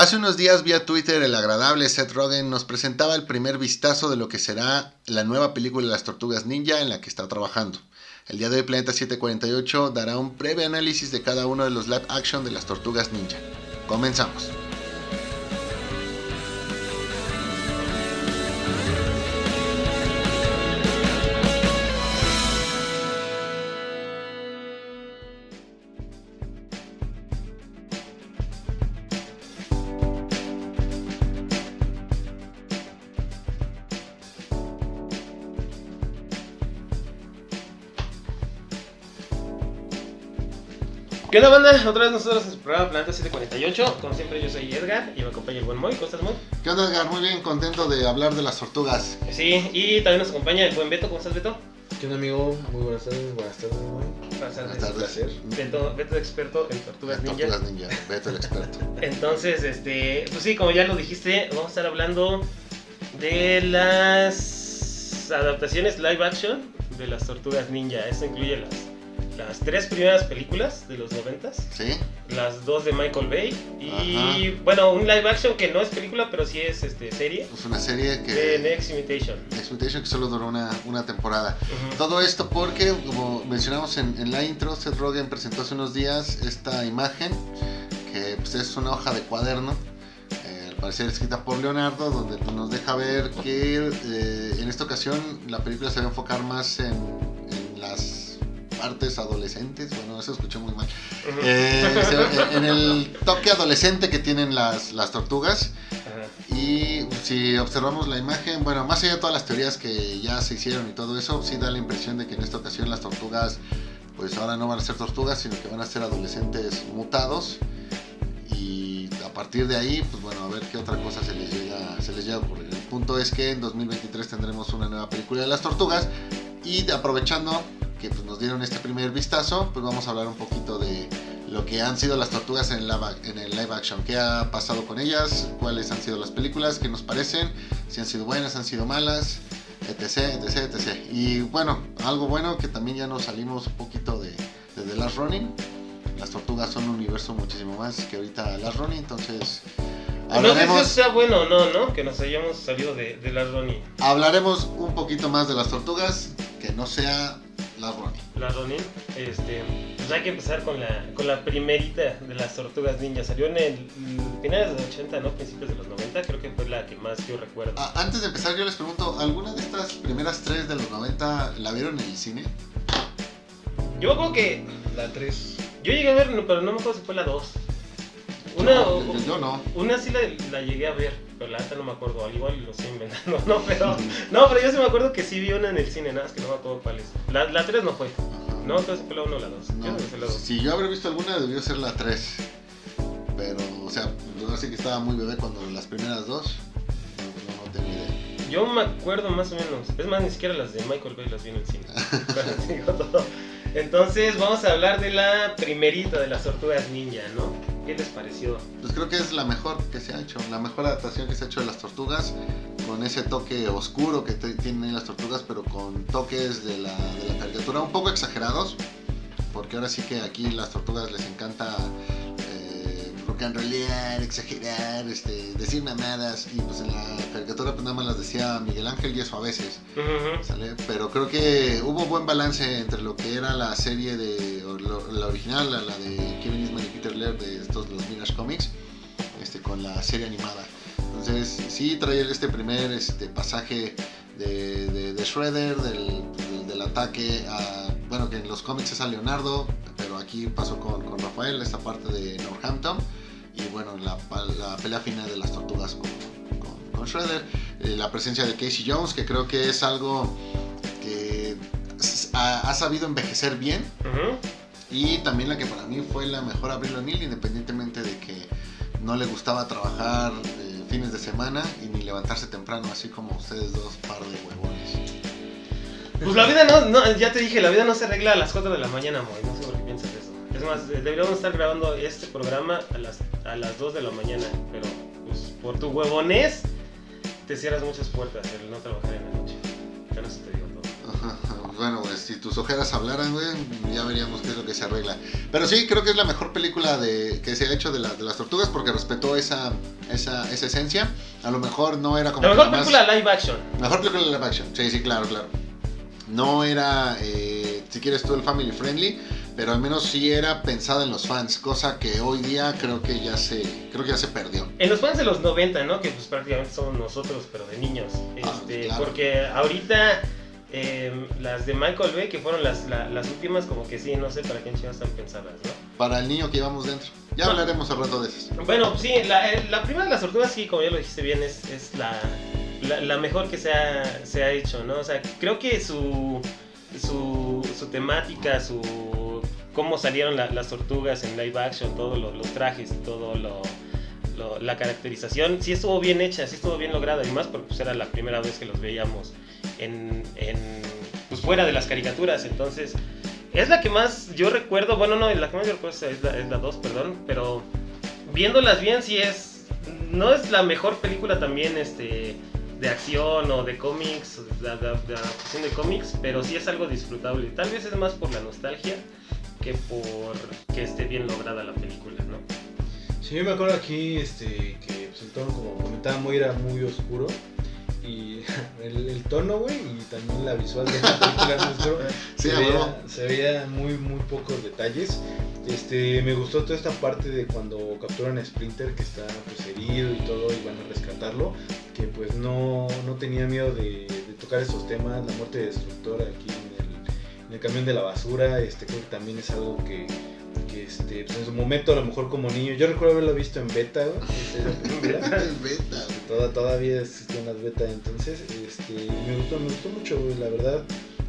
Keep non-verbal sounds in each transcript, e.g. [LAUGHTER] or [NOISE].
Hace unos días vía Twitter el agradable Seth Rogen nos presentaba el primer vistazo de lo que será la nueva película de las Tortugas Ninja en la que está trabajando. El día de hoy Planeta 748 dará un breve análisis de cada uno de los live action de las Tortugas Ninja. Comenzamos. Onda, banda? Otra vez nosotros en su programa Planeta 748. Como siempre, yo soy Edgar y me acompaña el buen Moy. ¿Cómo estás, Moy? ¿Qué onda, Edgar? Muy bien, contento de hablar de las tortugas. Sí, y también nos acompaña el buen Beto. ¿Cómo estás, Beto? ¿Qué onda, amigo? Muy buenas tardes, buenas tardes, güey. Buenas tardes. Buenas tardes. placer. Beto, Beto experto en tortugas ninja. Tortugas Ninja, Beto el experto. [LAUGHS] Entonces, este, pues sí, como ya lo dijiste, vamos a estar hablando de las adaptaciones live action de las tortugas ninja. Esto incluye las, las tres primeras películas de los noventas. ¿Sí? las dos de Michael Bay y bueno, un live action que no es película, pero sí es este serie Es una serie de que... Next Imitation. Expectation que solo duró una, una temporada. Todo esto porque, como mencionamos en, en la intro, Seth Rogen presentó hace unos días esta imagen, que pues, es una hoja de cuaderno, eh, al parecer escrita por Leonardo, donde nos deja ver que eh, en esta ocasión la película se va a enfocar más en, partes adolescentes, bueno, eso escuché muy mal. Eh, [LAUGHS] en el toque adolescente que tienen las, las tortugas. Ajá. Y si observamos la imagen, bueno, más allá de todas las teorías que ya se hicieron y todo eso, sí da la impresión de que en esta ocasión las tortugas, pues ahora no van a ser tortugas, sino que van a ser adolescentes mutados. Y a partir de ahí, pues bueno, a ver qué otra cosa se les llega, se les llega a ocurrir. El punto es que en 2023 tendremos una nueva película de las tortugas. Y aprovechando que pues, nos dieron este primer vistazo, pues vamos a hablar un poquito de lo que han sido las tortugas en el, live, en el live action, qué ha pasado con ellas, cuáles han sido las películas, qué nos parecen, si han sido buenas, han sido malas, etc, etc, etc. Y bueno, algo bueno que también ya nos salimos un poquito de, de The Last Running. Las tortugas son un universo muchísimo más que ahorita Last Running, entonces No sé si hablaremos, eso sea bueno o no, ¿no? Que nos hayamos salido de, de la Ronnie. hablaremos un poquito más de las tortugas, que no sea Last Running. La Ronin, este, pues hay que empezar con la, con la primerita de las tortugas ninja. Salió en el mm, finales de los 80, ¿no? Principios de los 90, creo que fue la que más yo recuerdo. Ah, antes de empezar, yo les pregunto, ¿alguna de estas primeras tres de los 90 la vieron en el cine? Yo me acuerdo que La 3. yo llegué a ver, no, pero no me acuerdo si fue la 2. Una, yo, o- yo- yo no. Una sí la, la llegué a ver, pero la otra no me acuerdo, al igual lo estoy inventando, [LAUGHS] no, pero, no, pero yo sí me acuerdo que sí vi una en el cine, nada más que no me acuerdo cuál es. La, la 3 no fue, no, entonces fue la 1 o la 2. Yo No, creo que fue la 2. si yo habré visto alguna, debió ser la 3. Pero, o sea, yo sé que estaba muy bebé cuando las primeras dos. No, no, tenía idea. Yo me acuerdo más o menos, es más, ni siquiera las de Michael Bay las vi en el cine. [LAUGHS] [LAUGHS] Digo todo. Entonces vamos a hablar de la primerita de las tortugas ninja, ¿no? ¿Qué les pareció? Pues creo que es la mejor que se ha hecho, la mejor adaptación que se ha hecho de las tortugas, con ese toque oscuro que tienen las tortugas, pero con toques de la, de la caricatura un poco exagerados, porque ahora sí que aquí las tortugas les encanta rollear, exagerar, este, decir mamadas, y pues en la caricatura pues nada más las decía Miguel Ángel y eso a veces. Ujú. ¿sale? Pero creo que hubo buen balance entre lo que era la serie de o lo- la original, la, la de Kevin Eastman y Peter Laird de estos los Mirage Comics, este, con la serie animada. Entonces sí trae este primer este, pasaje de, de- de Shredder, del, del- del ataque a, bueno que en los cómics es a Leonardo, pero aquí pasó con, con Rafael, esta parte de Northampton, y bueno, la, la pelea final de las tortugas con, con- con Shredder, eh, la presencia de Casey Jones, que creo que es algo que ha, ha sabido envejecer bien, Ujú. y también la que para mí fue la mejor Abril O'Neill, independientemente de que no le gustaba trabajar eh, fines de semana y ni levantarse temprano, así como ustedes dos par de huevones. Pues la vida no, no, ya te dije, la vida no se arregla a las 4 de la mañana, Moy. No sé por qué piensas eso. Es más, deberíamos estar grabando este programa a las, a las 2 de la mañana. Pero, pues, por tu huevones, te cierras muchas puertas el no trabajar en la noche. Ya no se te digo todo. Ajá, bueno, pues si tus ojeras hablaran, güey, ya veríamos qué es lo que se arregla. Pero sí, creo que es la mejor película de, que se ha hecho de, la- de las tortugas porque respetó esa, esa, esa esencia. A lo mejor no era como La mejor más- película live action. Mejor película live action, sí, sí, claro, claro. No era, eh, si quieres tú, el family friendly, pero al menos sí era pensada en los fans, cosa que hoy día creo que ya se, creo que ya se perdió. En los fans de los 90, ¿no? Que pues prácticamente somos nosotros, pero de niños. Ah, Este, claro. Porque ahorita eh, las de Michael Bay, que fueron las, la- las últimas, como que sí, no sé para quién chingados están pensadas, ¿no? Para el niño que llevamos dentro. Ya No. hablaremos al rato de esas. Bueno, sí, la, eh, la primera de las tortugas, sí, como ya lo dijiste bien, es, es la, la, la mejor que se ha, se ha hecho, ¿no? O sea, creo que su, su, su temática, su cómo salieron la- las tortugas en live action, todos lo- los trajes, todo lo, la caracterización, sí estuvo bien hecha, sí estuvo bien lograda, y más porque pues, era la primera vez que los veíamos en, pues, fuera de las caricaturas, entonces... Es la que más yo recuerdo, bueno, no, la que más yo recuerdo es la, es la 2, perdón, pero viéndolas bien sí es no es la mejor película también este de acción o de cómics de, de- de adaptación de cómics pero sí es algo disfrutable. Tal vez es más por la nostalgia que por que esté bien lograda la película no Sí, yo me acuerdo aquí este, que pues, el tono, como comentaba, muy, era muy oscuro. Y [LAUGHS] el, el tono, güey, y también la visual de la película oscuro. [LAUGHS] Sí, se, veía, se veía muy, muy pocos detalles. Este, me gustó toda esta parte de cuando capturan a Splinter, que está pues, herido y todo, y van a rescatarlo. Que pues no, no tenía miedo de, de tocar esos temas. La muerte de Destructor aquí en el, camión de la basura, este, creo que también es algo que, que este, pues, en su momento, a lo mejor como niño, yo recuerdo haberlo visto en beta, güey, beta. [LAUGHS] Toda- todavía existen las beta entonces este me gustó me gustó mucho güey, la verdad.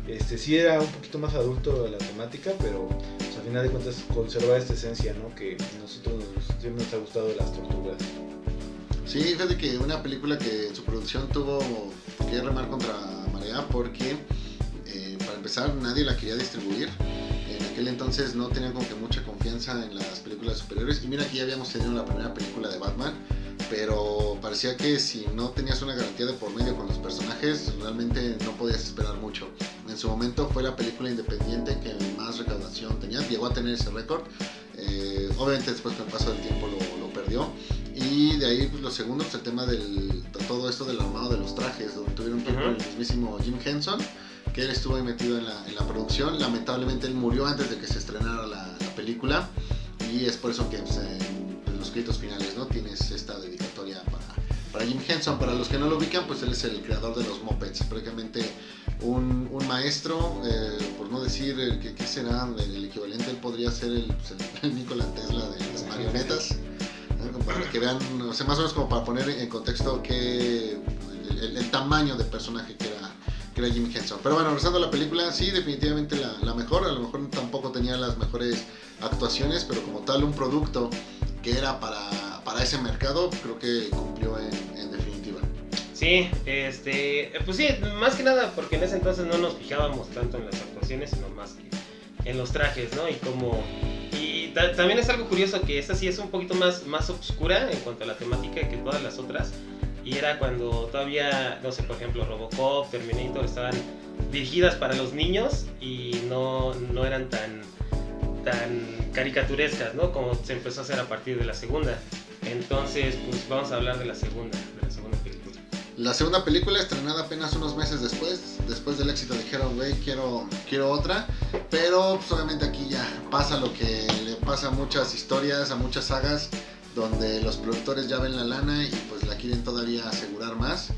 Este sí era un poquito más adulto la temática pero pues, a final de cuentas conserva esta esencia no que nosotros nos, siempre nos ha gustado de las tortugas. Sí, fíjate que una película que en su producción tuvo que remar contra marea porque, para empezar, nadie la quería distribuir. En aquel entonces no tenían como que mucha confianza en las películas superiores. Y mira que ya habíamos tenido la primera película de Batman, pero parecía que si no tenías una garantía de por medio con los personajes, realmente no podías esperar mucho. En su momento fue la película independiente que más recaudación tenía, llegó a tener ese récord. Eh, obviamente después con el paso del tiempo lo, lo perdió. Y de ahí pues, lo segundo, pues el tema del de todo esto del armado de los trajes, donde tuvieron que ir con el mismísimo Jim Henson, que él estuvo ahí metido en la, en la producción. Lamentablemente él murió antes de que se estrenara la, la película y es por eso que pues, en, en los créditos finales no tienes esta dedicatoria para, para Jim Henson. Para los que no lo ubican, pues él es el creador de los Muppets, prácticamente un, un maestro, eh, por no decir el que ¿qué será el, el equivalente, él podría ser el, pues, el, [LAUGHS] Nikola Tesla de las marionetas. Para que vean, o sea, más o menos como para poner en contexto que el, el- tamaño de personaje que que era Jim Henson. Pero bueno, regresando a la película, sí, definitivamente la, la mejor. A lo mejor tampoco tenía las mejores actuaciones, pero como tal, un producto que era para, para ese mercado, creo que cumplió en, en definitiva. sí este pues sí más que nada porque en ese entonces no nos fijábamos tanto en las actuaciones sino más que en los trajes no y como y ta- también es algo curioso que esta sí es un poquito más más oscura en cuanto a la temática que todas las otras y era cuando todavía, no sé, por ejemplo, Robocop, Terminator estaban dirigidas para los niños y no, no eran tan, tan caricaturescas, ¿no? Como se empezó a hacer a partir de la segunda. Entonces, pues vamos a hablar de la segunda, de la segunda película. La segunda película estrenada apenas unos meses después, después del éxito dijeron, güey, quiero, quiero otra, pero pues, obviamente aquí ya pasa lo que le pasa a muchas historias, a muchas sagas, donde los productores ya ven la lana y la quieren todavía asegurar más,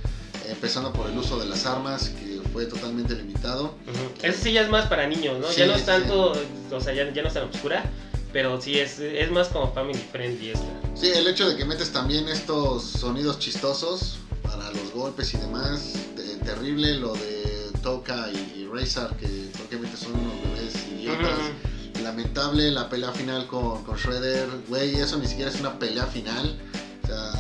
empezando por el uso de las armas, que fue totalmente limitado. Eso sí ya es más para niños, ¿no? Sí, ya no es sí. tanto, o sea, ya, ya no es tan oscura, pero sí es, es más como family friendly esta. Sí, el hecho de que metes también estos sonidos chistosos para los golpes y demás, te- terrible lo de Toka y, y Razor, que prácticamente son unos bebés idiotas. Lamentable la pelea final con, con Shredder, güey, eso ni siquiera es una pelea final. O sea,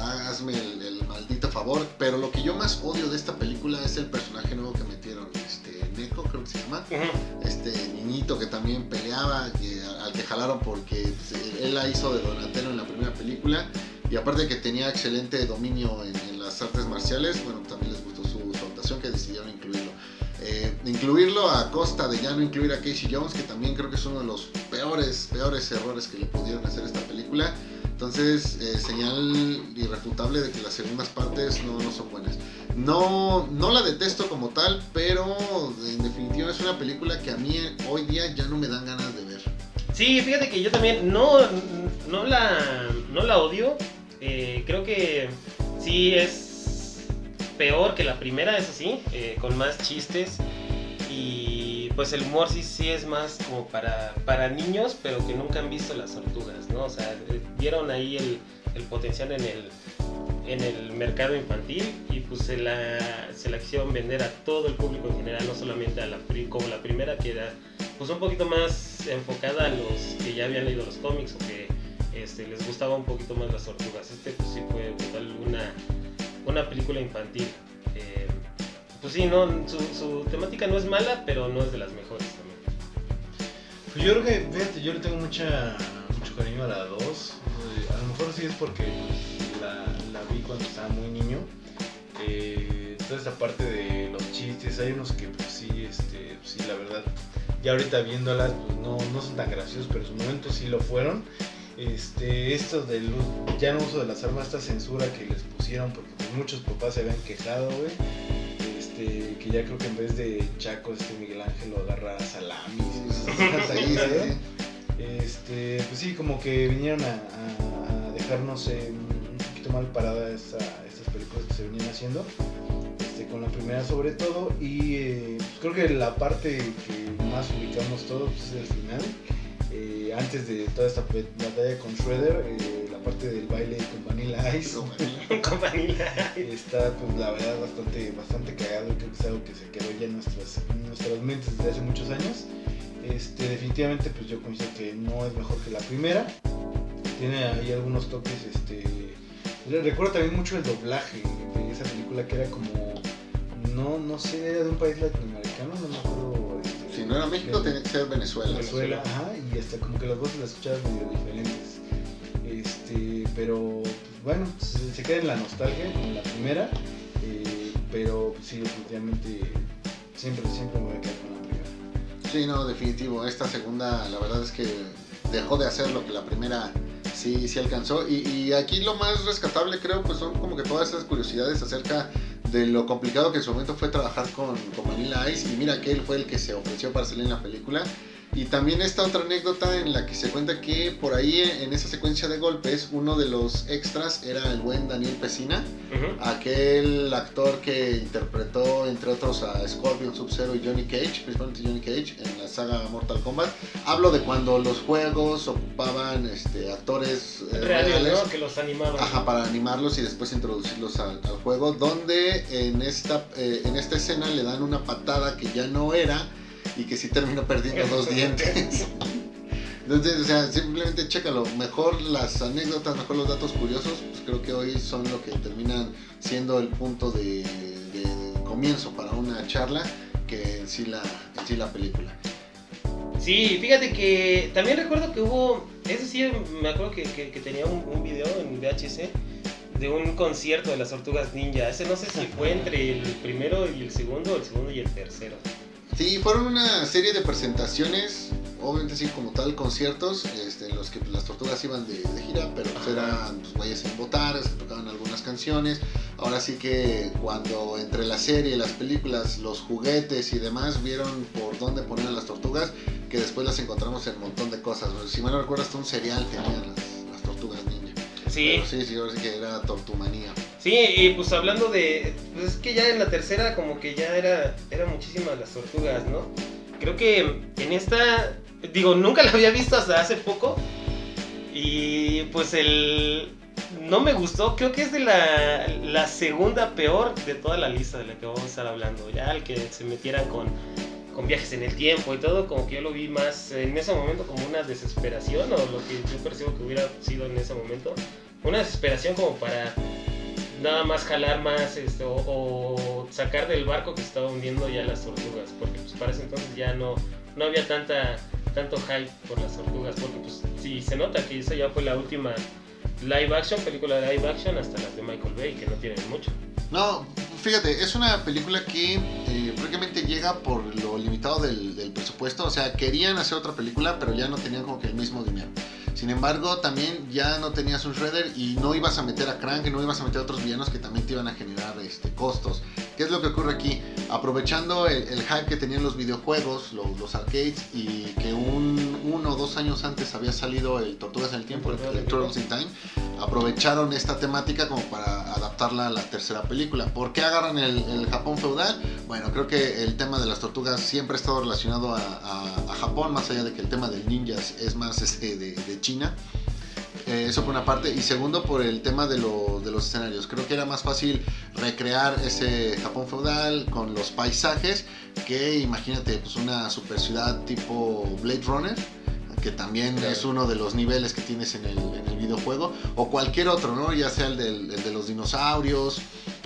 hazme el, el maldito favor. Pero lo que yo más odio de esta película es el personaje nuevo que metieron, este Neko, creo que se llama Ujú. este niñito que también peleaba, que, al que jalaron porque pues, él la hizo de Donatello en la primera película y aparte que tenía excelente dominio en, en las artes marciales, bueno, también les gustó su, su actuación que decidieron incluirlo. Eh, incluirlo a costa de ya no incluir a Casey Jones, que también creo que es uno de los peores, peores errores que le pudieron hacer a esta película. Entonces, eh, señal irrefutable de que las segundas partes no, no son buenas. No, no la detesto como tal, pero en definitiva es una película que a mí hoy día ya no me dan ganas de ver. Sí, fíjate que yo también no, no, la, no la odio. Eh, creo que sí es peor que la primera, eso sí, eh, con más chistes. Pues el humor sí, sí es más como para, para niños, pero que nunca han visto las tortugas, ¿no? O sea, eh, vieron ahí el, el potencial en el, en el mercado infantil y pues se la, se la quisieron vender a todo el público en general, no solamente a la, como la primera que era pues un poquito más enfocada a los que ya habían leído los cómics o que este, les gustaba un poquito más las tortugas. Este pues sí fue una, una película infantil. Eh, pues sí, no, su, temática no es mala, pero no es de las mejores también. Pues yo creo que, fíjate, yo le tengo mucha, mucho cariño a la 2. A lo mejor sí es porque pues, la, vi cuando estaba muy niño. Eh, toda esta parte de los chistes, hay unos que pues, sí, este, sí, la verdad, ya ahorita viéndolas, pues no, no son tan graciosos, pero en su momento sí lo fueron. Este, esto del ya no uso de las armas, esta censura que les pusieron, porque pues, muchos papás se habían quejado, güey. Este, que ya creo que en vez de Chaco, este Miguel Ángel lo agarra salamis. esas cosas ahí, ¿eh? Este, pues sí, como que vinieron a, a- a dejarnos eh, un poquito mal parada esta- estas películas que se venían haciendo. Este, con la primera sobre todo. Y eh, pues creo que la parte que más ubicamos todos pues, es el final. Eh, antes de toda esta batalla con Shredder, eh, parte del baile con Vanilla Ice. Con Vanilla. Está, pues la verdad, bastante, bastante cagado y creo que es algo que se quedó ya en nuestras, en nuestras mentes desde hace muchos años. Este, definitivamente, pues yo coincido que no es mejor que la primera. Tiene ahí algunos toques, este... re- Recuerdo también mucho el doblaje de esa película que era como... No, no sé, era de un país latinoamericano, no me acuerdo. este, Si no era México, tenía que ser Venezuela. Venezuela, ajá, y hasta como que las voces las escuchabas medio diferentes. Pero pues, bueno, se, queda en la nostalgia como la primera, eh, pero pues, sí, definitivamente siempre, siempre me voy a quedar con la primera. Sí, no, definitivo. Esta segunda, la verdad es que dejó de hacer lo que la primera sí, sí alcanzó. Y, y aquí lo más rescatable, creo, pues son como que todas esas curiosidades acerca de lo complicado que en su momento fue trabajar con, con Vanilla Ice. Y mira que él fue el que se ofreció para salir en la película. Y también esta otra anécdota en la que se cuenta que por ahí en esa secuencia de golpes, uno de los extras era el buen Daniel Pesina. Aquel actor que interpretó, entre otros, a Scorpion, Sub-Zero y Johnny Cage, principalmente Johnny Cage, en la saga Mortal Kombat. Hablo de cuando los juegos ocupaban este, actores eh, Reales, reales ¿no? Que los animaban. ajá, para animarlos y después introducirlos al, al juego, donde en esta, eh, en esta escena le dan una patada que ya no era y que sí terminó perdiendo dos dientes. Entonces, o sea, simplemente chécalo. Mejor las anécdotas, mejor los datos curiosos, pues creo que hoy son lo que terminan siendo el punto de, comienzo para una charla que en sí la, en sí la película. Sí, fíjate que también recuerdo que hubo, eso sí, me acuerdo que, que- tenía un, video en VHS de un concierto de las tortugas ninja. Ese no sé si fue entre el primero y el segundo, o el segundo y el tercero. Sí, fueron una serie de presentaciones, obviamente sí como tal, conciertos, este, en los que pues, las tortugas iban de, de gira, pero pues, eran pues, güeyes en botargas, que tocaban algunas canciones. Ahora sí que cuando entre la serie, las películas, los juguetes y demás vieron por dónde poner a las tortugas, que después las encontramos en un montón de cosas. Si mal no recuerdo, hasta un cereal tenían las, las tortugas ninja. Sí, Pero sí, sí, ahora sí que era tortumanía. Sí, y pues hablando de, pues es que ya en la tercera como que ya era, era muchísimas las tortugas, ¿no? Creo que en esta, digo, nunca la había visto hasta hace poco y pues el, no me gustó, creo que es de la, la segunda peor de toda la lista de la que vamos a estar hablando. Ya el que se metieran con, con viajes en el tiempo y todo, como que yo lo vi más en ese momento como una desesperación o lo que yo percibo que hubiera sido en ese momento. Una desesperación como para nada más jalar más este, o, sacar del barco que estaba hundiendo ya las tortugas, porque pues para ese entonces ya no, no había tanta, tanto hype por las tortugas, porque pues sí se nota que esa ya fue la última live action, película de live action hasta las de Michael Bay, que no tienen mucho. No, fíjate, es una película que eh, prácticamente llega por lo limitado del presupuesto. O sea, querían hacer otra película, pero ya no tenían como que el mismo dinero. Sin embargo, también ya no tenías un Shredder y no ibas a meter a Krang, no ibas a meter a otros villanos que también te iban a generar este, costos. ¿Qué es lo que ocurre aquí? Aprovechando el, el hype que tenían los videojuegos, los, arcades, y que un, uno o dos años antes había salido el Tortugas en el Tiempo, el, el Turtles in Time, aprovecharon esta temática como para adaptarla a la tercera película. ¿Por qué agarran el, Japón feudal? Bueno, creo que el tema de las tortugas siempre ha estado relacionado a, Japón, más allá de que el tema del ninjas es más [LAUGHS] este, de China. Eh, eso por una parte. Y segundo, por el tema de, lo- de los escenarios. Creo que era más fácil recrear ese Japón feudal con los paisajes que, imagínate, pues una super ciudad tipo Blade Runner, que también Claro. es uno de los niveles que tienes en el, en el videojuego, o cualquier otro, ¿no? Ya sea el, del- el de los dinosaurios,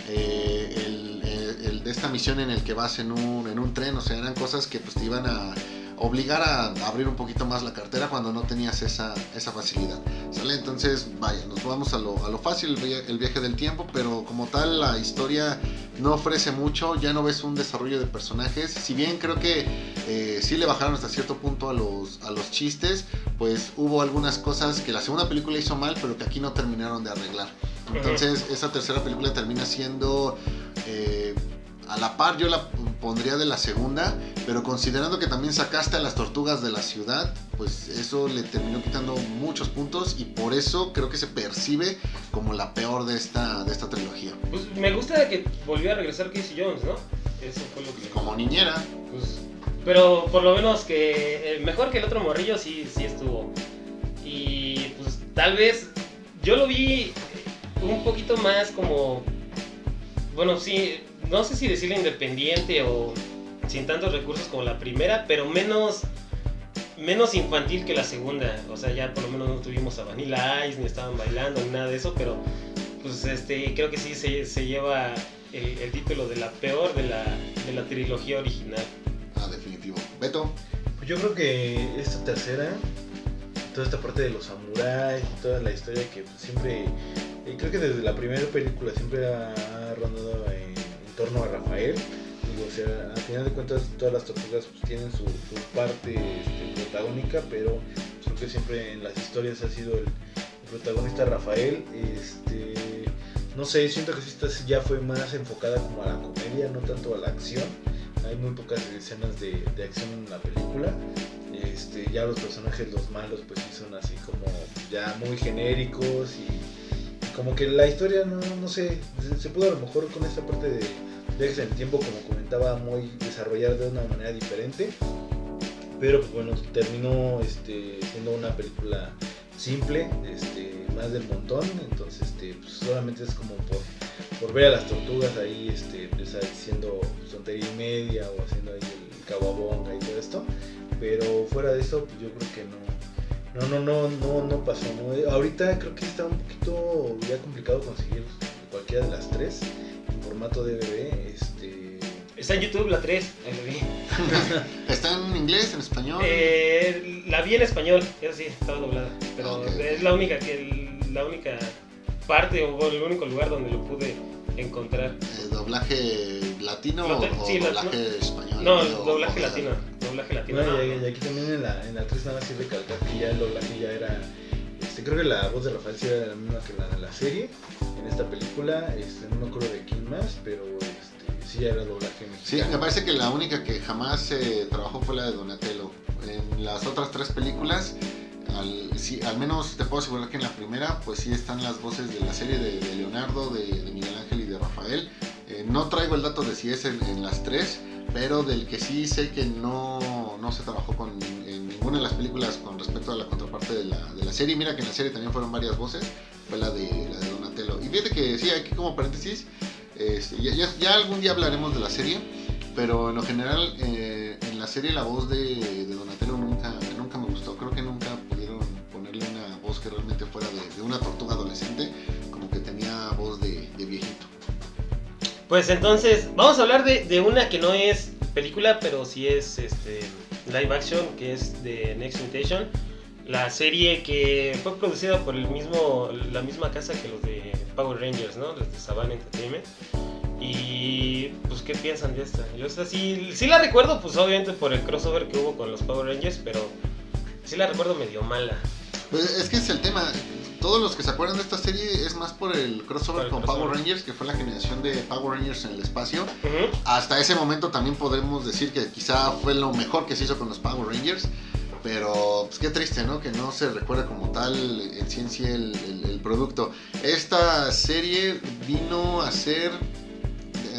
eh, el, el- el de esta misión en el que vas en un, en un tren, o sea, eran cosas que pues te iban a obligar a abrir un poquito más la cartera cuando no tenías esa, esa facilidad. ¿Sale? Entonces, vaya, nos vamos a lo, a lo fácil, el viaje del tiempo, pero como tal la historia no ofrece mucho, ya no ves un desarrollo de personajes, si bien creo que eh, sí le bajaron hasta cierto punto a los, a los chistes, pues hubo algunas cosas que la segunda película hizo mal, pero que aquí no terminaron de arreglar. Entonces, esa tercera película termina siendo... eh, a la par yo la pondría de la segunda, pero considerando que también sacaste a las tortugas de la ciudad, pues eso le terminó quitando muchos puntos y por eso creo que se percibe como la peor de esta, de esta trilogía. Pues me gusta que volvió a regresar Casey Jones, ¿no? Eso fue lo que... Como niñera, Pues, pero por lo menos que eh, mejor que el otro morrillo sí, sí estuvo. Y pues tal vez yo lo vi un poquito más como, bueno, sí, no sé si decirle independiente o sin tantos recursos como la primera, pero menos menos infantil que la segunda. O sea, ya por lo menos no tuvimos a Vanilla Ice, ni estaban bailando, ni nada de eso, pero pues este creo que sí se, se lleva el, el título de la peor de la, de la trilogía original. ah, definitivo. Beto, Pues yo creo que esta tercera, toda esta parte de los samuráis, toda la historia que pues, siempre, eh, creo que desde la primera película siempre ha rondado en torno a Rafael. Digo, o sea, al final de cuentas todas las tortugas pues, tienen su, parte este, protagónica, pero creo que siempre en las historias ha sido el, protagonista Rafael. Este, no sé, siento que esta ya fue más enfocada como a la comedia, no tanto a la acción. Hay muy pocas escenas de, de acción en la película. Este, ya los personajes, los malos, pues sí son así como ya muy genéricos y como que la historia, no, no sé, se, se pudo a lo mejor con esta parte de viajes en el tiempo, como comentaba, muy desarrollar de una manera diferente. Pero pues bueno, terminó este, siendo una película simple, este, más del montón, entonces este, pues, solamente es como por, por ver a las tortugas ahí este, empezar diciendo tontería y media o haciendo ahí el cababonga y todo esto, pero fuera de eso pues yo creo que no, no, no, no, no, no pasó, ¿no? Ahorita creo que está un poquito ya complicado conseguir cualquiera de las tres en formato DVD, este... Está en YouTube la 3, ahí lo vi. [LAUGHS] ¿está en inglés, en español? Eh, la vi en español, eso sí, estaba doblada. Pero es la única que la única parte o el único lugar donde lo pude encontrar. Eh, ¿Doblaje latino o, sí, la- doblaje español? No, O- doblaje o- latino. Doblaje latino. No, y, no. y aquí también en la, en la 3 nada más sí recalcar que ya el doblaje ya era. Este, creo que la voz de Rafael sí era la misma que la de la serie. En esta película, este, no me acuerdo de quién más, pero este, sí ya era doblaje Sí, mexicano. me parece que la única que jamás se trabajó fue la de Donatello. En las otras tres películas, al, sí, al menos te puedo asegurar que en la primera, pues sí están las voces de la serie de, de Leonardo, de, de Miguel Ángel y de Rafael. Eh, no traigo el dato de si es en, en las tres, pero del que sí sé que no, no se trabajó con, en ninguna de las películas con respecto a la contraparte de la, serie. Mira que en la serie también fueron varias voces, fue la de, la de Donatello. Y fíjate que sí, aquí como paréntesis, este, ya, algún día hablaremos de la serie, pero en lo general eh, en la serie la voz de, Donatello nunca, nunca me gustó. Creo que nunca pudieron ponerle una voz que realmente fuera de una tortuga adolescente, Pues entonces, vamos a hablar de, de una que no es película, pero sí es este, live action, que es de Next Mutation. La serie que fue producida por el mismo, la misma casa que los de Power Rangers, ¿no? Los de Saban Entertainment. Y pues, ¿qué piensan de esta? Yo esta sí, sí la recuerdo, pues obviamente por el crossover que hubo con los Power Rangers, pero sí la recuerdo medio mala. Pues es que es el tema. Todos los que se acuerdan de esta serie es más por el crossover el con crossover. Power Rangers, que fue la generación de Power Rangers en el espacio. Hasta ese momento también podremos decir que quizá fue lo mejor que se hizo con los Power Rangers. Pero pues qué triste, ¿no? Que no se recuerda como tal en ciencia el, el- el producto. Esta serie vino a ser...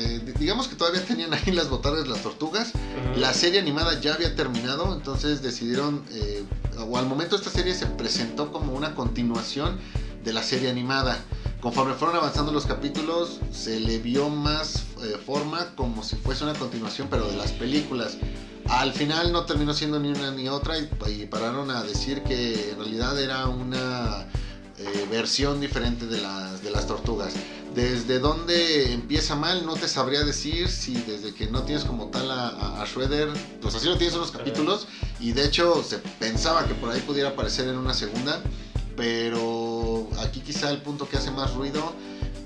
eh, digamos que todavía tenían ahí las botargas las tortugas. Ujú. La serie animada ya había terminado, entonces decidieron, eh, o al momento esta serie se presentó como una continuación de la serie animada. Conforme fueron avanzando los capítulos, se le vio más eh, forma como si fuese una continuación, pero de las películas. Al final no terminó siendo ni una ni otra y, y pararon a decir que en realidad era una eh, versión diferente de las, de las tortugas. Desde dónde empieza mal, no te sabría decir si desde que no tienes como tal a, a- Shredder, pues así lo tienes en los capítulos, y de hecho se pensaba que por ahí pudiera aparecer en una segunda, pero aquí quizá el punto que hace más ruido,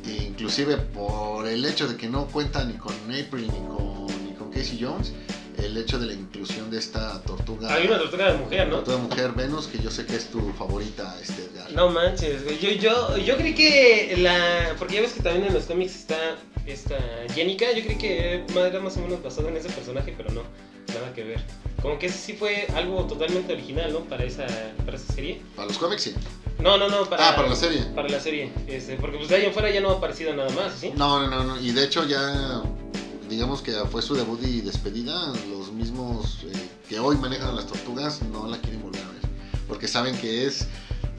e inclusive por el hecho de que no cuenta ni con April ni con, ni con Casey Jones, el hecho de la inclusión de esta tortuga, Hay una tortuga de mujer, ¿no? tortuga mujer Venus, que yo sé que es tu favorita, este Edgar. No manches, güey. Yo, yo, yo creí que la. Porque ya ves que también en los cómics está esta Jenica. Yo creí que era más o menos basado en ese personaje, pero no, nada que ver. Como que ese sí fue algo totalmente original, ¿no? Para esa, para esa serie. Para los cómics sí. No, no, no. Para, Ah, para la serie. Para la serie. Este, porque pues de ahí en fuera ya no ha aparecido nada más, ¿sí? No, no, no, no, y de hecho ya digamos que fue su debut y despedida, los mismos eh, que hoy manejan las tortugas no la quieren volver a ver, porque saben que es,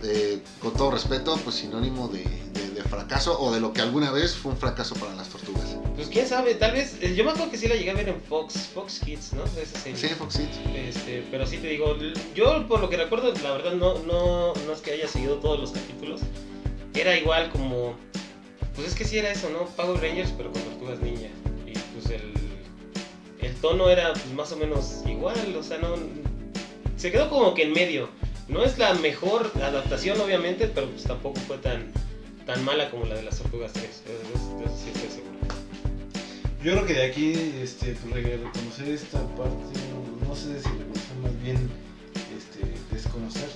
eh, con todo respeto, pues sinónimo de, de- de fracaso o de lo que alguna vez fue un fracaso para las tortugas. Pues quién sabe, tal vez. eh, Yo me acuerdo que sí la llegué a ver en Fox, Fox Kids, ¿no? Esa serie. Sí, Fox Kids. Este, pero sí te digo, yo por lo que recuerdo, la verdad no, no, no es que haya seguido todos los capítulos. Era igual como. Pues es que sí era eso, ¿no? Power Rangers, pero con tortugas ninja. El. Tono era más o menos igual, o sea, no. Se quedó como que en medio. No es la mejor adaptación, obviamente, pero pues tampoco fue tan, tan mala como la de las tortugas 3. De eso, de eso sí estoy seguro. Yo creo que de aquí, este, pues re- reconocer esta parte, no, no sé si reconocer, más bien este, desconocer.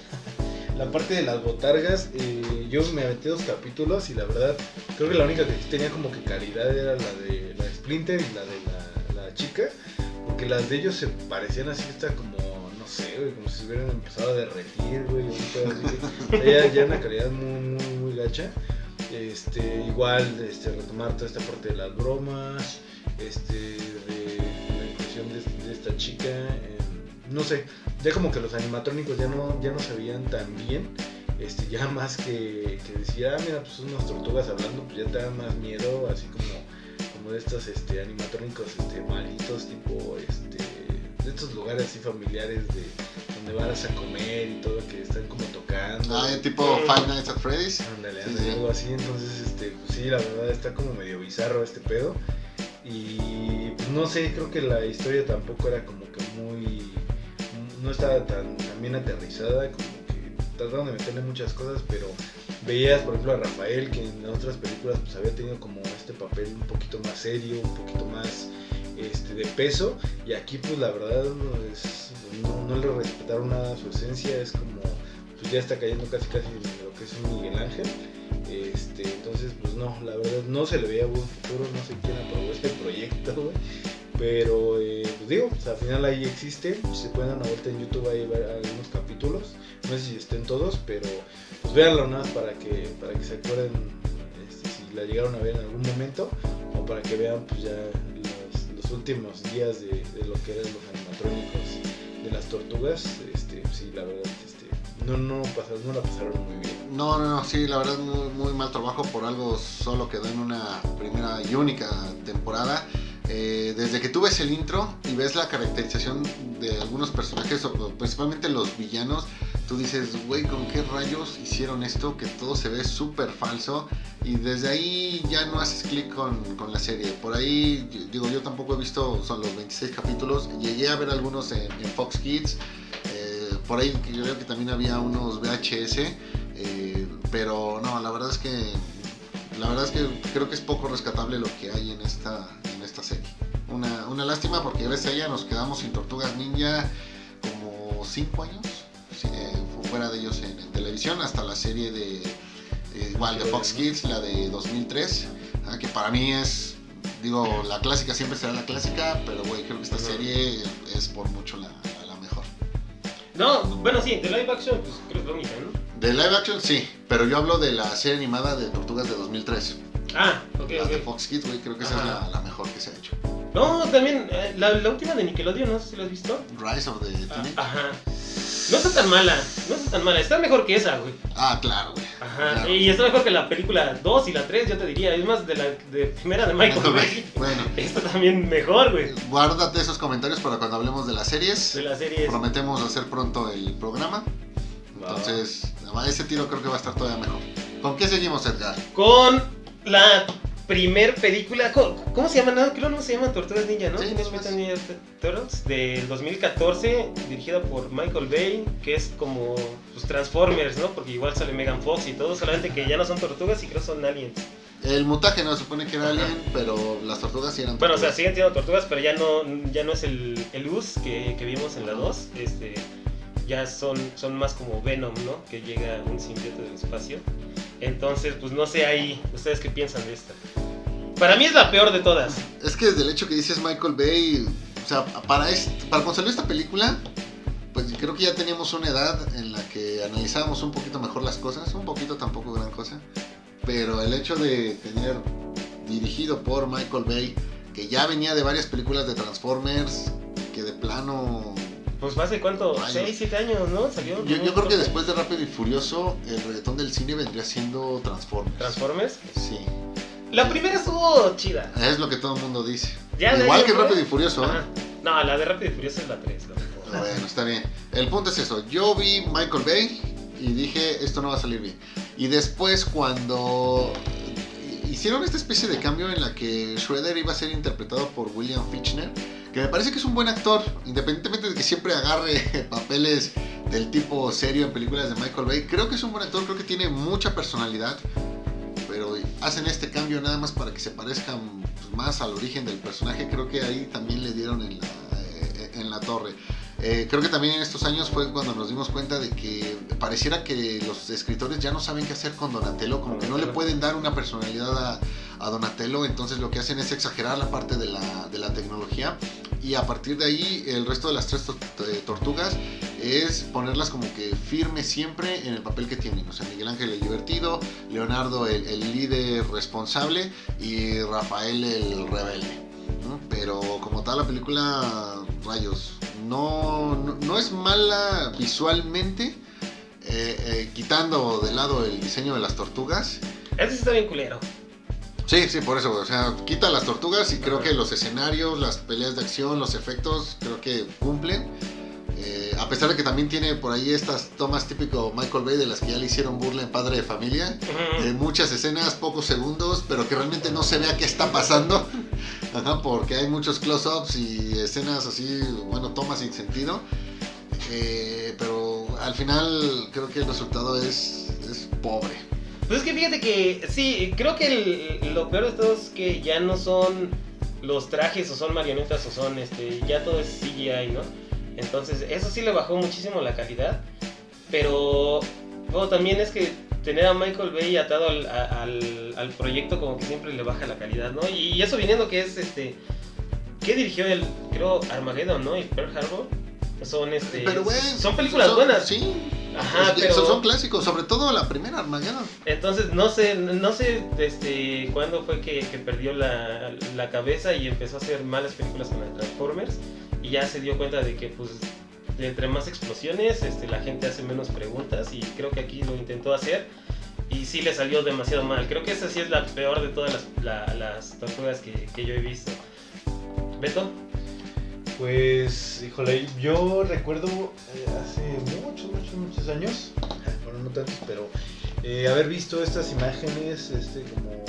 La parte de las botargas, eh, yo me aventé dos capítulos y la verdad, creo que la única que tenía como que calidad era la de la Splinter y la de la, chica, porque las de ellos se parecían así, está como, no sé, güey, como si se hubieran empezado a derretir, güey. O sea, ya, ya una calidad muy, muy, gacha. Este, igual, este, retomar toda esta parte de las bromas, este, de la inclusión de, de esta chica, eh, no sé, ya como que los animatrónicos ya no, ya no se veían tan bien, este, ya [LAUGHS] más que, que decir, ah, mira, pues son unas tortugas hablando, pues ya te da más miedo, así como, como de estos este, animatrónicos este, malitos, tipo, este, de estos lugares así familiares de donde vas a comer y todo, que están como tocando. Ah, tipo Five Nights at Freddy's. Ándale, Sí, sí. algo así. Entonces, este, pues sí, la verdad está como medio bizarro este pedo. Y pues no sé, creo que la historia tampoco era como que muy. No estaba tan, tan bien aterrizada, como que trataron de meterle muchas cosas, pero veías, por ejemplo, a Rafael, que en otras películas pues había tenido como este papel un poquito más serio, un poquito más este, de peso, y aquí pues la verdad es- no, le respetaron nada su esencia, es como pues ya está cayendo casi casi lo que es un Miguel Ángel. Este, entonces, pues no, la verdad no se le veía buen futuro, no sé quién aprobó este proyecto, güey. Pero, eh, pues digo, pues, al final ahí existe, se pueden dar una vuelta en YouTube ahí ver algunos capítulos, no sé si estén todos, pero pues véanlo nada más para que, para que se acuerden este, si la llegaron a ver en algún momento, o para que vean pues ya los, últimos días de, lo que eran los animatrónicos de las tortugas, este, sí, la verdad, este, no, no, no la pasaron muy bien. No, no, no, sí, la verdad muy, muy mal trabajo por algo solo quedó en una primera y única temporada. Eh, desde que tú ves el intro y ves la caracterización de algunos personajes, o principalmente los villanos, tú dices, güey, ¿con qué rayos hicieron esto? Que todo se ve súper falso y desde ahí ya no haces clic con, con la serie. Por ahí, digo, yo tampoco he visto, son los 26 capítulos, llegué a ver algunos en, Fox Kids, eh, por ahí yo creo que también había unos VHS, eh, pero no, la verdad es que La verdad es que creo que es poco rescatable lo que hay en esta, esta serie. Una, una lástima porque gracias a ella nos quedamos sin Tortugas Ninja como 5 años. Eh, fu- fuera de ellos en, en televisión, hasta la serie de eh, igual de Fox Kids, la de 2003, ah, que para mí es, digo, la clásica siempre será la clásica, pero güey, creo que esta serie es por mucho la, la mejor. No, bueno, sí, de live action, pues creo que es única, ¿no? De live action sí, pero yo hablo de la serie animada de Tortugas de 2003. Ah, ok, La de. Fox Kids, güey, creo que esa es la, la mejor que se ha hecho. No, también, eh, la, la última de Nickelodeon, no sé si la has visto. Rise of the Ah, Teenage. Ajá. No está tan mala, no está tan mala, está mejor que esa, güey. Ah, claro, güey. Ajá, Claro. y está mejor que la película 2 y la 3, yo te diría. Es más, de la de primera de Michael Bay. Bueno, [LAUGHS] Esta también mejor, güey. guárdate esos comentarios para cuando hablemos de las series. De la serie. Prometemos hacer pronto el programa. Entonces, ese tiro creo que va a estar todavía mejor. ¿Con qué seguimos, Edgar? Con la primer película. ¿Cómo, cómo se llama? No, creo no se llama Tortugas Ninja, ¿no? Sí, Ninja Turtles del 2014, dirigida por Michael Bay, que es como pues, Transformers, ¿no? Porque igual sale Megan Fox y todo, solamente que ya no son tortugas y creo son aliens. El mutaje no se supone que era Ajá. alien, pero las tortugas sí eran Bueno, o sea, tortugas. siguen siendo tortugas, pero ya no, ya no es el, el Us que, que vimos en la 2. Este, ya son, son más como Venom, ¿no? Que llega un simbionte del espacio. Entonces, pues no sé ahí, ¿ustedes qué piensan de esta? Para mí es la peor de todas. Es que desde el hecho que dices Michael Bay, o sea, para, este, para cuando salió esta película, pues creo que ya teníamos una edad en la que analizábamos un poquito mejor las cosas, un poquito tampoco gran cosa, pero el hecho de tener dirigido por Michael Bay, que ya venía de varias películas de Transformers, que de plano... Pues hace cuánto, Años. 6, 7 años, ¿no? Salió. Yo, yo creo que después de Rápido y Furioso, el reggaetón del cine vendría siendo Transformers. Transformers. Sí, La primera estuvo chida. es lo que todo el mundo dice. Ya de Igual que Rápido y Furioso, ¿eh? Ajá. No, la de Rápido y Furioso es la 3. Bueno, está bien. El punto es eso. Yo vi Michael Bay y dije, esto no va a salir bien. Y después cuando hicieron esta especie de cambio en la que Shredder iba a ser interpretado por William Fichtner, que me parece que es un buen actor, independientemente de que siempre agarre [LAUGHS] papeles del tipo serio en películas de Michael Bay, creo que es un buen actor, creo que tiene mucha personalidad, pero hacen este cambio nada más para que se parezcan pues, más al origen del personaje, creo que ahí también le dieron en la, eh, en la torre. Eh, creo que también en estos años fue cuando nos dimos cuenta de que pareciera que los escritores ya no saben qué hacer con Donatello, como que no le pueden dar una personalidad a, a Donatello, entonces lo que hacen es exagerar la parte de la, de la tecnología y a partir de ahí el resto de las tres eh, tortugas es ponerlas como que firmes siempre en el papel que tienen. O sea, Miguel Ángel el divertido, Leonardo el, líder responsable y Rafael el rebelde. Pero como tal la película, rayos, no, no, es mala visualmente, eh, eh, quitando de lado el diseño de las tortugas. Ese está bien culero. Sí, sí, por eso, o sea, quita las tortugas y creo que los escenarios, las peleas de acción, los efectos, creo que cumplen. Eh, a pesar de que también tiene por ahí estas tomas típico Michael Bay de las que ya le hicieron burla en Padre de Familia. Eh, muchas escenas, pocos segundos, pero que realmente no se vea qué está pasando. [LAUGHS] Ajá, porque hay muchos close-ups y escenas así, bueno, tomas sin sentido. Eh, pero al final creo que el resultado es, es pobre. Pues es que fíjate que sí, creo que el- lo peor de todo es que ya no son los trajes o son marionetas o son este, ya todo es CGI, ¿no? Entonces, eso sí le bajó muchísimo la calidad. Pero bueno, también es que tener a Michael Bay atado al, al- al proyecto como que siempre le baja la calidad, ¿no? Y, y eso viniendo que es este ¿qué dirigió el creo Armageddon, ¿no? Y Pearl Harbor. Son este Pero bueno, son películas son- buenas. Sí, Ajá, pero son, clásicos, sobre todo la primera Armageddon. Entonces, no sé, no sé este, cuándo fue que, que perdió la, la cabeza y empezó a hacer malas películas con Transformers y ya se dio cuenta de que, pues, de entre más explosiones, este, la gente hace menos preguntas y creo que aquí lo intentó hacer y sí le salió demasiado mal. Creo que esa sí es la peor de todas las, la- las tortugas que, que yo he visto. ¿Beto? Pues, híjole, yo recuerdo eh, hace muchos, muchos, muchos años, bueno, no tantos, pero eh, haber visto estas imágenes, este, como,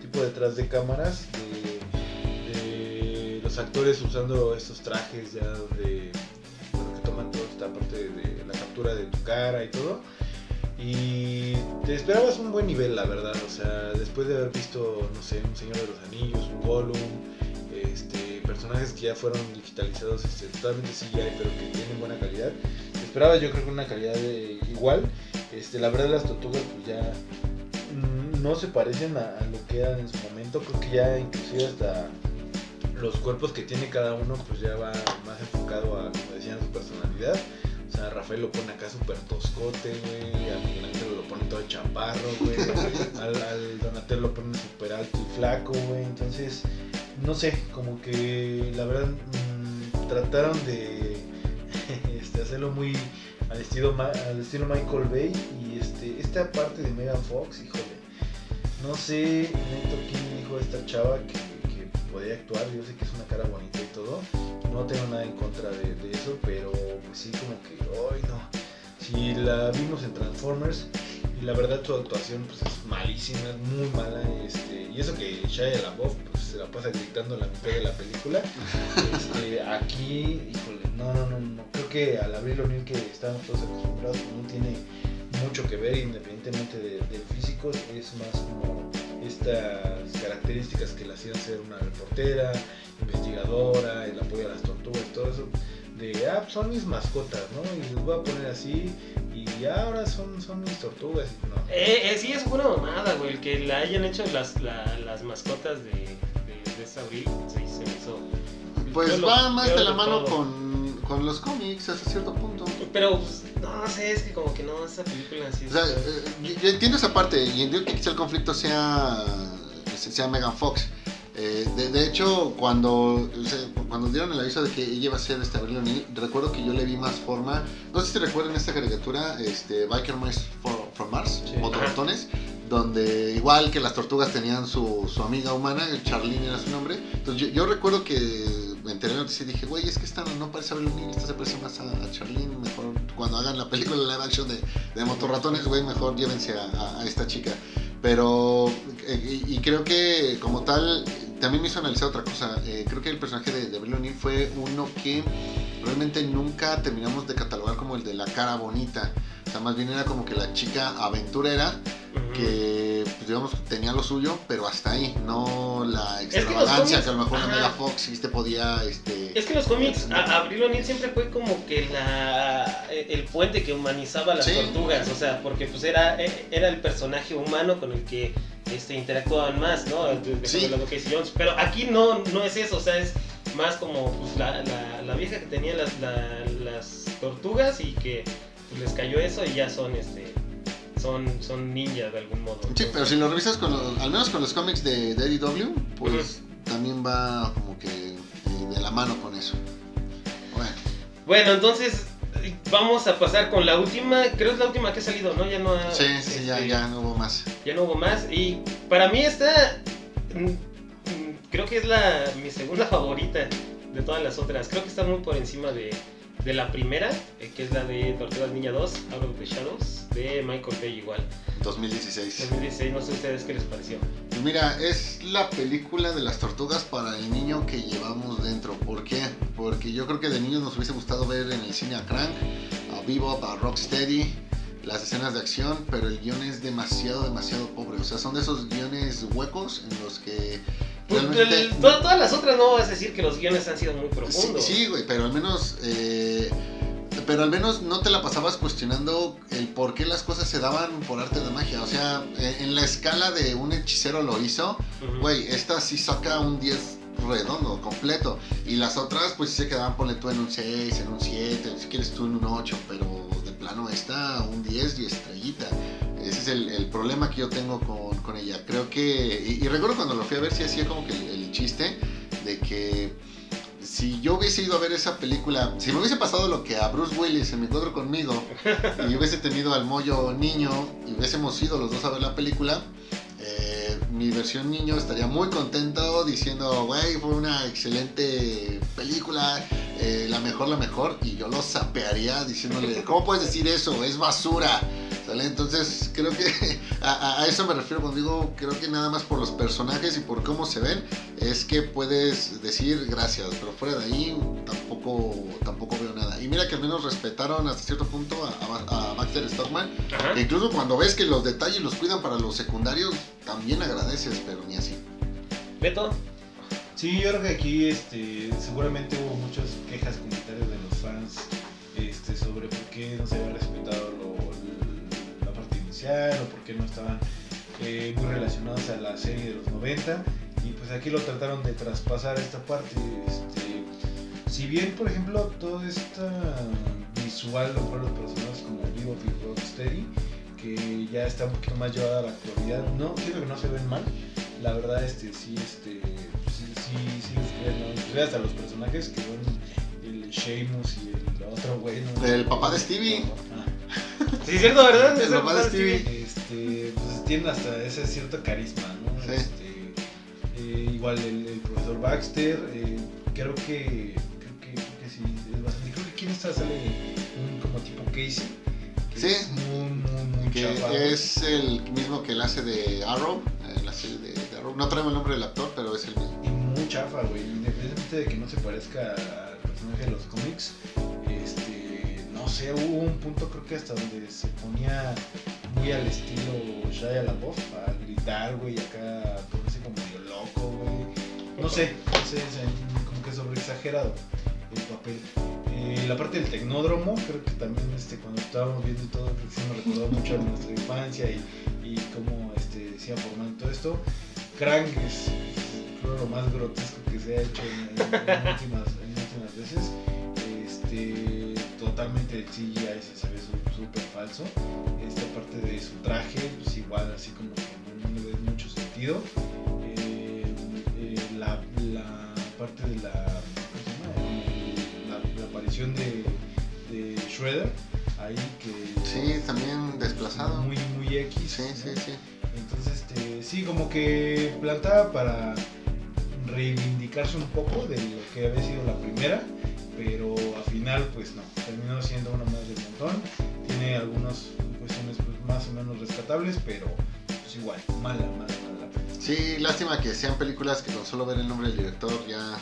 tipo detrás de cámaras, de, los actores usando estos trajes ya de, bueno, que toman toda esta parte de la captura de tu cara y todo. Y te esperabas un buen nivel, la verdad. O sea, después de haber visto, no sé, un Señor de los Anillos, un Gollum, personajes que ya fueron digitalizados este, totalmente CGI, pero que tienen buena calidad. Esperaba yo creo que una calidad de- igual. Este, la verdad las tortugas pues ya no se parecen a, a lo que eran en su momento. Creo que ya inclusive hasta los cuerpos que tiene cada uno pues ya va más enfocado a, como decían, su personalidad. O sea, Rafael lo pone acá súper toscote, güey. A Michelangelo lo pone todo chaparro, güey. [LAUGHS] Al, al Donatello lo pone súper alto y flaco, güey. Entonces, no sé, como que la verdad mm, trataron de [LAUGHS] este, hacerlo muy al estilo, al estilo Michael Bay. Y este, esta parte de Megan Fox, híjole. No sé, neto, quién dijo esta chava que, podía actuar. Yo sé que es una cara bonita y todo. No tengo nada en contra de, eso, pero pues sí, como que, ay no. Si la vimos en Transformers y la verdad su actuación pues es malísima, es muy mala. Este, y eso que Shia LaBeouf pues, se la pasa gritando la mitad de la película. Este, aquí, híjole, no, no, no, no. Creo que al Abril O'Neill que estábamos todos acostumbrados pues, no tiene mucho que ver independientemente de- del físico, es más como estas características que la hacían ser una reportera, investigadora, el apoyo a las tortugas, todo eso, de, ah, son mis mascotas, ¿no? Y les voy a poner así, y ahora son, son mis tortugas, no. Eh, eh, sí, es una mamada, güey. El que la hayan hecho las, la- las mascotas de, abril, se hizo. Pues Yo lo- va más de la mano con, con los cómics hasta cierto punto. Pero, pues, no sé, es que como que no, esa película sí O sea, está- eh, yo- entiendo esa parte y entiendo que quizá el conflicto sea, sea Megan Fox. Eh, de, de hecho, cuando, cuando dieron el aviso de que ella iba a ser este Abril recuerdo que yo le vi más forma. No sé si recuerdan esta caricatura, este, Biker Mice from Mars, Sí. Motorratones, donde igual que las tortugas tenían su, su amiga humana, Charlene era su nombre. Entonces yo, yo recuerdo que me enteré noticia y dije, güey, es que esta no parece Abril O'Neil, esta se parece más a, a Charlene. Mejor cuando hagan la película live action de, de motorratones, güey, mejor llévense a, a- a esta chica. Pero, eh, y, creo que como tal, también me hizo analizar otra cosa. Eh, creo que el personaje de, de Avril fue uno que realmente nunca terminamos de catalogar como el de la cara bonita. O sea, más bien era como que la chica aventurera. Que, pues, digamos, tenía lo suyo, pero hasta ahí. No la extravagancia que, a lo mejor la ajá. Mega Fox sí te podía, este... Es que los cómics, a- Abril O'Neil siempre fue como que la el puente que humanizaba las Sí. tortugas, o sea, porque pues era, era el personaje humano con el que este, interactuaban más, ¿no? De- de- Sí. de lo que Jones. Pero aquí no, no es eso, o sea, es más como pues, la, la- la vieja que tenía las, la- las tortugas y que pues, les cayó eso y ya son este son, son ninjas de algún modo. Sí, pero si lo revisas con los- al menos con los cómics de, de IDW, pues también va como que eh, de la mano con eso. Bueno, Bueno, entonces vamos a pasar con la última, creo es la última que ha salido, ¿no? Ya no ha, sí, sí, ya, este, ya no hubo más. ya no hubo más. Y para mí esta, mm, mm, creo que es la, mi segunda [LAUGHS] favorita de todas las otras. Creo que está muy por encima de, de la primera, eh, que es la de Tortugas Ninja 2, Out of the Shadows, de Michael Bay igual. 2016. 2016, no sé ustedes qué les pareció. Mira, es la película de las tortugas para el niño que llevamos dentro. ¿Por qué? Porque yo creo que de niños nos hubiese gustado ver en el cine a Crank, a Bebop, a Rocksteady, las escenas de acción, pero el guion es demasiado, demasiado pobre. O sea, son de esos guiones huecos en los que Pues, el- todas, todas las otras no vas a decir que los guiones han sido muy profundos. sí, güey, pero al menos... eh, pero al menos no te la pasabas cuestionando el por qué las cosas se daban por arte de magia. O sea, eh, en la escala de un hechicero lo hizo. Güey, esta sí saca un 10 redondo, completo. Y las otras, pues sí se quedaban, ponle tú en un 6, en un 7, si quieres tú en un 8, pero de plano esta, un 10 y estrellita. Ese es el, problema que yo tengo con, ella. Creo que, y, recuerdo cuando lo fui a ver, sí hacía como que el, el chiste de que si yo hubiese ido a ver esa película, si me hubiese pasado lo que a Bruce Willis en mi cuadro conmigo, y hubiese tenido al mollo niño, y hubiésemos ido los dos a ver la película, eh, mi versión niño estaría muy contento diciendo, güey, fue una excelente película, eh, la mejor, la mejor, y yo lo sapearía diciéndole, [LAUGHS] ¿cómo puedes decir eso? Es basura. O ¿Vale? Entonces, creo que [LAUGHS] a, a- eso me refiero cuando digo, creo que nada más por los personajes y por cómo se ven, es que puedes decir gracias, pero fuera de ahí tampoco, tampoco veo nada. Y mira que al menos respetaron hasta cierto punto a, a- a Baxter Stockman, que incluso cuando ves que los detalles los cuidan para los secundarios, también agradeces, pero ni así. Beto, Sí, yo creo que aquí este, seguramente hubo muchas quejas, comentarios de los fans este, sobre por qué no se había respetado lo- la parte inicial o por qué no estaban eh, muy relacionados a la serie de los 90 y pues aquí lo trataron de traspasar a esta parte. Este, si bien, por ejemplo, toda esta visual, lo los personajes como Vivo y Rocksteady, que ya está un poquito más llevada a la actualidad, no, siento que no se ven mal la verdad este sí este sí sí sí les creo, ¿no? Inclusive hasta los personajes que son el Sheamus y el otro güey ¿no? El papá de Stevie. Ah, sí es cierto, ¿verdad? El Es papá de papá Stevie. este pues tienen hasta ese cierto carisma no Sí. este eh, igual el, el profesor Baxter eh, creo que creo que creo que sí es bastante creo que aquí en esta sale un como tipo Casey Sí. es muy muy Que es el mismo que él hace de Arrow, en la serie de, de Arrow. No traemos el nombre del actor, pero es el mismo. Y muy chafa, güey. Independientemente de que no se parezca al personaje de los cómics, este, no sé, hubo un punto creo que hasta donde se ponía muy al estilo Shia LaBeouf, a gritar, güey, acá ponerse como medio loco, güey. No sé, no sé, como que sobre exagerado el papel. Eh, la parte del tecnódromo, creo que también este, cuando estábamos viendo todo, creo que sí nos recordó mucho a nuestra infancia y, y cómo este, se iba formando todo esto. Krang es creo lo más grotesco que se ha hecho en, en- en [LAUGHS] últimas, en últimas veces. Este, totalmente el CGI se, se ve súper falso. Esta parte de su traje, pues igual así como que no, le ves mucho sentido. Eh, eh, la, la parte de la, aparición de, de Shredder, ahí que Sí, también desplazado. muy muy X. Sí, sí, sí. Entonces, este, sí, como que plantaba para reivindicarse un poco de lo que había sido la primera, pero al final, pues no, terminó siendo una más del montón. Tiene algunas cuestiones pues, más o menos rescatables, pero pues igual, mala, mala, mala. Sí, lástima que sean películas que con solo ver el nombre del director ya,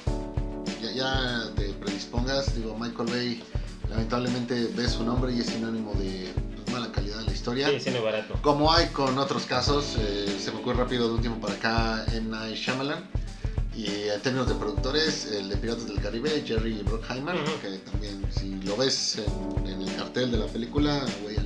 ya, te predispongas. Digo, Michael Bay, lamentablemente ves su nombre y es sinónimo de pues, mala calidad de la historia. Sí, cine barato. Como hay con otros casos, eh, se me ocurre rápido de último para acá M. Night Shyamalan. Y en términos de productores, el de Piratas del Caribe, Jerry Bruckheimer, Ujú. que también si lo ves en, en el cartel de la película, güey.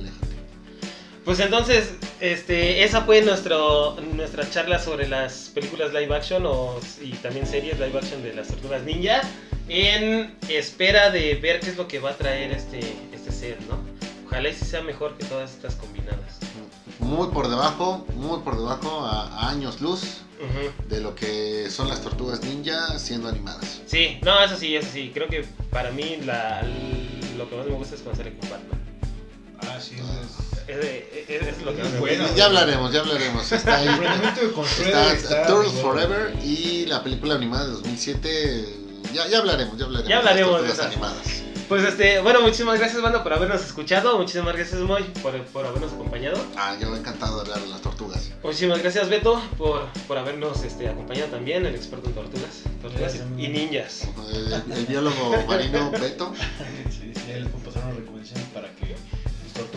Pues entonces, este, esa fue nuestro, nuestra charla sobre las películas live action o, y también series live action de las tortugas ninja. En espera de ver qué es lo que va a traer este, este set, ¿no? Ojalá y sí sea mejor que todas estas combinadas. Muy por debajo, muy por debajo, a, a años luz Ujú. de lo que son las tortugas ninja siendo animadas. Sí, no, eso sí, eso sí. Creo que para mí la, lo que más me gusta es cuando sale con Batman. Ah, sí, es. Es, es- es lo que más me Bueno, gusta. ya hablaremos, ya hablaremos. Está ahí. Está está. Turtles bueno. Forever y la película animada de 2007. Ya, ya hablaremos, ya hablaremos. Ya hablaremos de de las esa. animadas. Pues este, bueno, muchísimas gracias, banda, por habernos escuchado. Muchísimas gracias, Moy, por, por habernos acompañado. Ah, yo encantado de hablar de las tortugas. Muchísimas gracias, Beto, por, por habernos este, acompañado también, el experto en tortugas, tortugas Gracias, y ninjas. El, el biólogo marino Beto. [LAUGHS] Sí, sí, pasar recomendaciones para que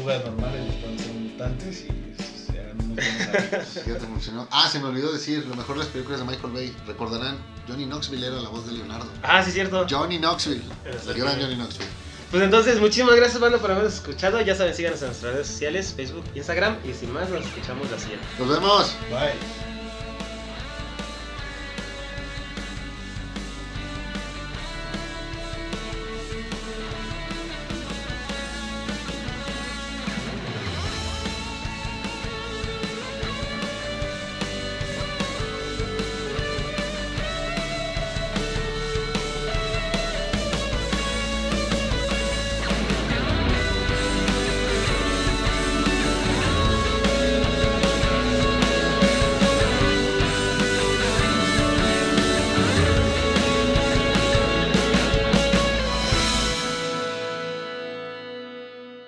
normales les puedan ser mutantes y se hagan unos buenos. [LAUGHS] Ya te. Ah, se me olvidó decir, lo mejor de las películas de Michael Bay. Recordarán, Johnny Knoxville era la voz de Leonardo. Ah, sí, cierto. Johnny Knoxville. El gran Johnny Knoxville. Pues entonces, muchísimas gracias, banda, por habernos escuchado. Ya saben, síganos en nuestras redes sociales, Facebook, Instagram. Y sin más, nos escuchamos la siguiente. Nos vemos. Bye.